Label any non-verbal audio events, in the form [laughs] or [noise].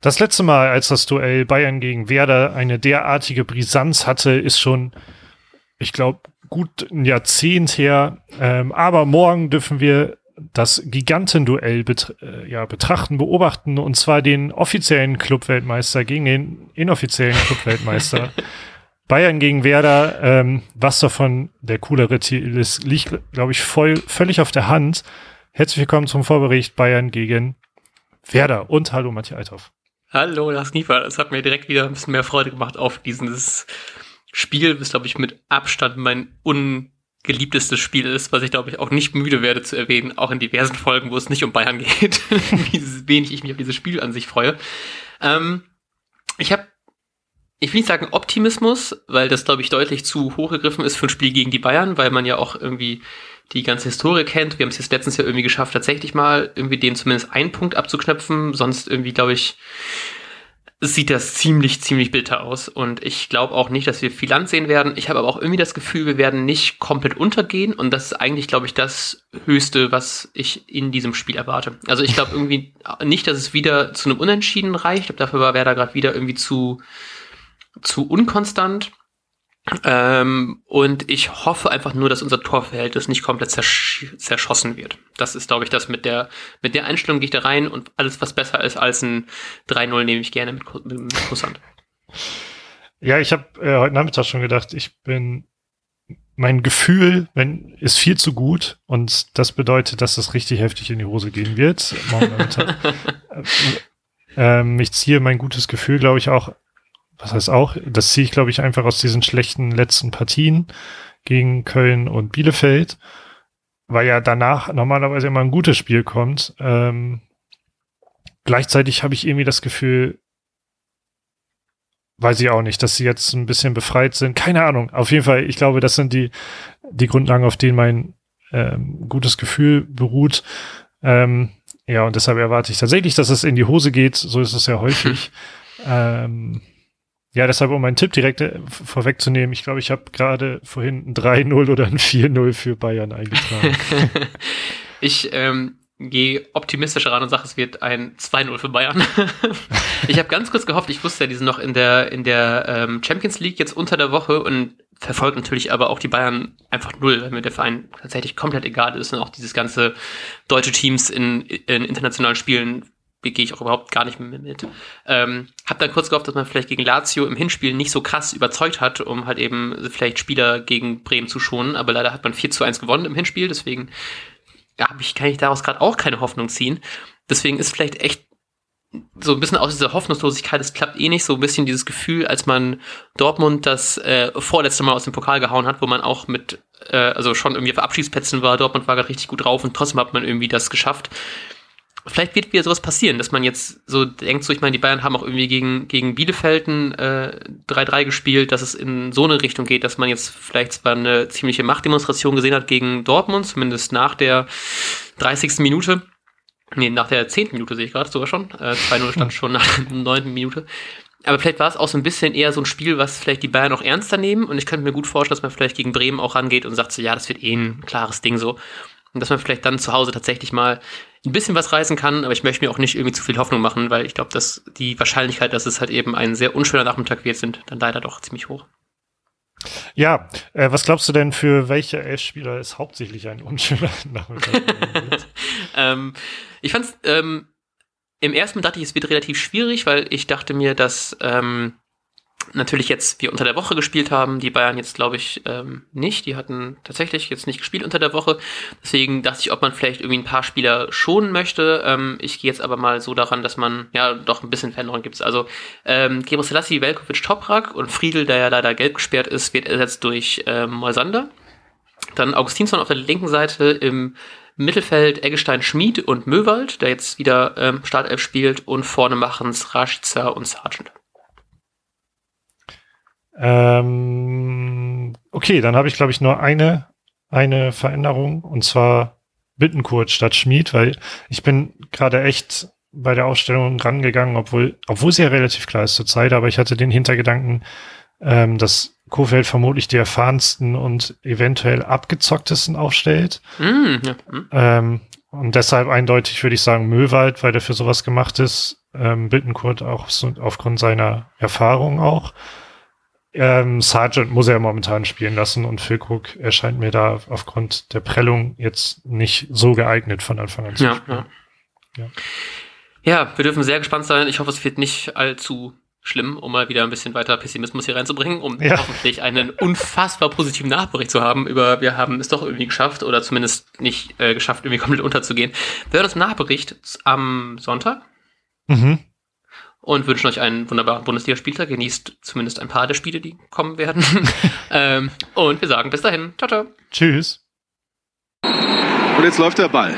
Das letzte Mal, als das Duell Bayern gegen Werder eine derartige Brisanz hatte, ist schon, ich glaube, gut ein Jahrzehnt her. Ähm, aber morgen dürfen wir das Gigantenduell bet äh, ja, betrachten, beobachten, und zwar den offiziellen Clubweltmeister gegen den inoffiziellen Clubweltmeister. [laughs] Bayern gegen Werder, ähm, was davon der coolere Titel ist, liegt, glaube ich, voll, völlig auf der Hand. Herzlich willkommen zum Vorbericht Bayern gegen Werder und hallo Matthias Althoff. Hallo, Lars Niefer. Es hat mir direkt wieder ein bisschen mehr Freude gemacht auf dieses Spiel, das glaube ich mit Abstand mein ungeliebtestes Spiel ist, was ich glaube ich auch nicht müde werde zu erwähnen, auch in diversen Folgen, wo es nicht um Bayern [laughs] geht, [laughs] wie wenig ich mich auf dieses Spiel an sich freue. Ähm, ich habe ich will nicht sagen Optimismus, weil das, glaube ich, deutlich zu hoch gegriffen ist für ein Spiel gegen die Bayern, weil man ja auch irgendwie die ganze Historie kennt. Wir haben es jetzt letztens ja irgendwie geschafft, tatsächlich mal irgendwie den zumindest einen Punkt abzuknöpfen. Sonst irgendwie, glaube ich, sieht das ziemlich, ziemlich bitter aus. Und ich glaube auch nicht, dass wir viel Land sehen werden. Ich habe aber auch irgendwie das Gefühl, wir werden nicht komplett untergehen. Und das ist eigentlich, glaube ich, das Höchste, was ich in diesem Spiel erwarte. Also ich glaube irgendwie nicht, dass es wieder zu einem Unentschieden reicht. Ich glaube, dafür war Werder gerade wieder irgendwie zu, zu unkonstant. Ähm, und ich hoffe einfach nur, dass unser Torverhältnis nicht komplett zersch zerschossen wird. Das ist, glaube ich, das mit der, mit der Einstellung gehe ich da rein und alles, was besser ist als ein 3-0, nehme ich gerne mit, mit, mit Kusshand. Ja, ich habe äh, heute Nachmittag schon gedacht, ich bin mein Gefühl wenn, ist viel zu gut und das bedeutet, dass es richtig heftig in die Hose gehen wird. Morgen Nachmittag. [laughs] ähm, ich ziehe mein gutes Gefühl, glaube ich, auch was heißt auch, das ziehe ich, glaube ich, einfach aus diesen schlechten letzten Partien gegen Köln und Bielefeld, weil ja danach normalerweise immer ein gutes Spiel kommt. Ähm, gleichzeitig habe ich irgendwie das Gefühl, weiß ich auch nicht, dass sie jetzt ein bisschen befreit sind. Keine Ahnung. Auf jeden Fall, ich glaube, das sind die, die Grundlagen, auf denen mein ähm, gutes Gefühl beruht. Ähm, ja, und deshalb erwarte ich tatsächlich, dass es in die Hose geht. So ist es ja häufig. [laughs] ähm, ja, deshalb, um meinen Tipp direkt äh, vorwegzunehmen, ich glaube, ich habe gerade vorhin ein 3-0 oder ein 4-0 für Bayern eingetragen. [laughs] ich ähm, gehe optimistischer ran und sage, es wird ein 2-0 für Bayern. [laughs] ich habe ganz kurz gehofft, ich wusste ja, die sind noch in der, in der ähm, Champions League jetzt unter der Woche und verfolgt natürlich aber auch die Bayern einfach null, weil mir der Verein tatsächlich komplett egal ist und auch dieses ganze deutsche Teams in, in internationalen Spielen gehe ich auch überhaupt gar nicht mehr mit. Ähm, hab dann kurz gehofft, dass man vielleicht gegen Lazio im Hinspiel nicht so krass überzeugt hat, um halt eben vielleicht Spieler gegen Bremen zu schonen, aber leider hat man 4 zu 1 gewonnen im Hinspiel, deswegen ja, ich, kann ich daraus gerade auch keine Hoffnung ziehen. Deswegen ist vielleicht echt so ein bisschen aus dieser Hoffnungslosigkeit, es klappt eh nicht, so ein bisschen dieses Gefühl, als man Dortmund das äh, vorletzte Mal aus dem Pokal gehauen hat, wo man auch mit, äh, also schon irgendwie auf Abschiedsplätzen war, Dortmund war gerade richtig gut drauf und trotzdem hat man irgendwie das geschafft vielleicht wird wieder sowas passieren, dass man jetzt so denkt, so ich meine, die Bayern haben auch irgendwie gegen, gegen Bielefeld ein äh, 3-3 gespielt, dass es in so eine Richtung geht, dass man jetzt vielleicht zwar eine ziemliche Machtdemonstration gesehen hat gegen Dortmund, zumindest nach der 30. Minute. Nee, nach der 10. Minute sehe ich gerade sogar schon. Äh, 2-0 [laughs] stand schon nach der 9. Minute. Aber vielleicht war es auch so ein bisschen eher so ein Spiel, was vielleicht die Bayern auch ernster nehmen. Und ich könnte mir gut vorstellen, dass man vielleicht gegen Bremen auch rangeht und sagt so, ja, das wird eh ein klares Ding so. Und dass man vielleicht dann zu Hause tatsächlich mal ein bisschen was reißen kann, aber ich möchte mir auch nicht irgendwie zu viel Hoffnung machen, weil ich glaube, dass die Wahrscheinlichkeit, dass es halt eben ein sehr unschöner Nachmittag wird, sind dann leider doch ziemlich hoch. Ja, äh, was glaubst du denn, für welche Elf-Spieler ist hauptsächlich ein unschöner [laughs] Nachmittag? [laughs] ähm, ich fand's, ähm, im ersten Mal dachte ich, es wird relativ schwierig, weil ich dachte mir, dass ähm, natürlich jetzt wir unter der Woche gespielt haben. Die Bayern jetzt, glaube ich, ähm, nicht. Die hatten tatsächlich jetzt nicht gespielt unter der Woche. Deswegen dachte ich, ob man vielleicht irgendwie ein paar Spieler schonen möchte. Ähm, ich gehe jetzt aber mal so daran, dass man ja doch ein bisschen Veränderung gibt. Also ähm, Gero Selassie, Velkovic, Toprak und Friedel, der ja leider gelb gesperrt ist, wird ersetzt durch ähm, Moisander. Dann Augustinsson auf der linken Seite im Mittelfeld Eggestein Schmid und Möwald, der jetzt wieder ähm, Startelf spielt und vorne machen es Rashica und Sargent. Ähm, okay, dann habe ich, glaube ich, nur eine, eine Veränderung und zwar Bittenkurt statt Schmied, weil ich bin gerade echt bei der Ausstellung rangegangen, obwohl, obwohl sie ja relativ klar ist zur Zeit, aber ich hatte den Hintergedanken, ähm, dass Kofeld vermutlich die erfahrensten und eventuell abgezocktesten aufstellt. Mm, ja. Ähm, und deshalb eindeutig würde ich sagen Möwald, weil der für sowas gemacht ist. ähm, Bittenkurt auch so, aufgrund seiner Erfahrung auch. Ähm, Sargent muss er momentan spielen lassen und Füllkrug erscheint mir da aufgrund der Prellung jetzt nicht so geeignet von Anfang an zu Ja, spielen. ja. Ja. Ja, wir dürfen sehr gespannt sein. Ich hoffe, es wird nicht allzu schlimm, um mal wieder ein bisschen weiter Pessimismus hier reinzubringen, um Ja. hoffentlich einen unfassbar positiven Nachbericht zu haben über, wir haben es doch irgendwie geschafft oder zumindest nicht äh, geschafft, irgendwie komplett unterzugehen. Wir hören uns im Nachbericht am Sonntag Mhm. Und wünschen euch einen wunderbaren Bundesligaspieltag. Genießt zumindest ein paar der Spiele, die kommen werden. [laughs] ähm, und wir sagen bis dahin. Ciao, ciao. Tschüss. Und jetzt läuft der Ball.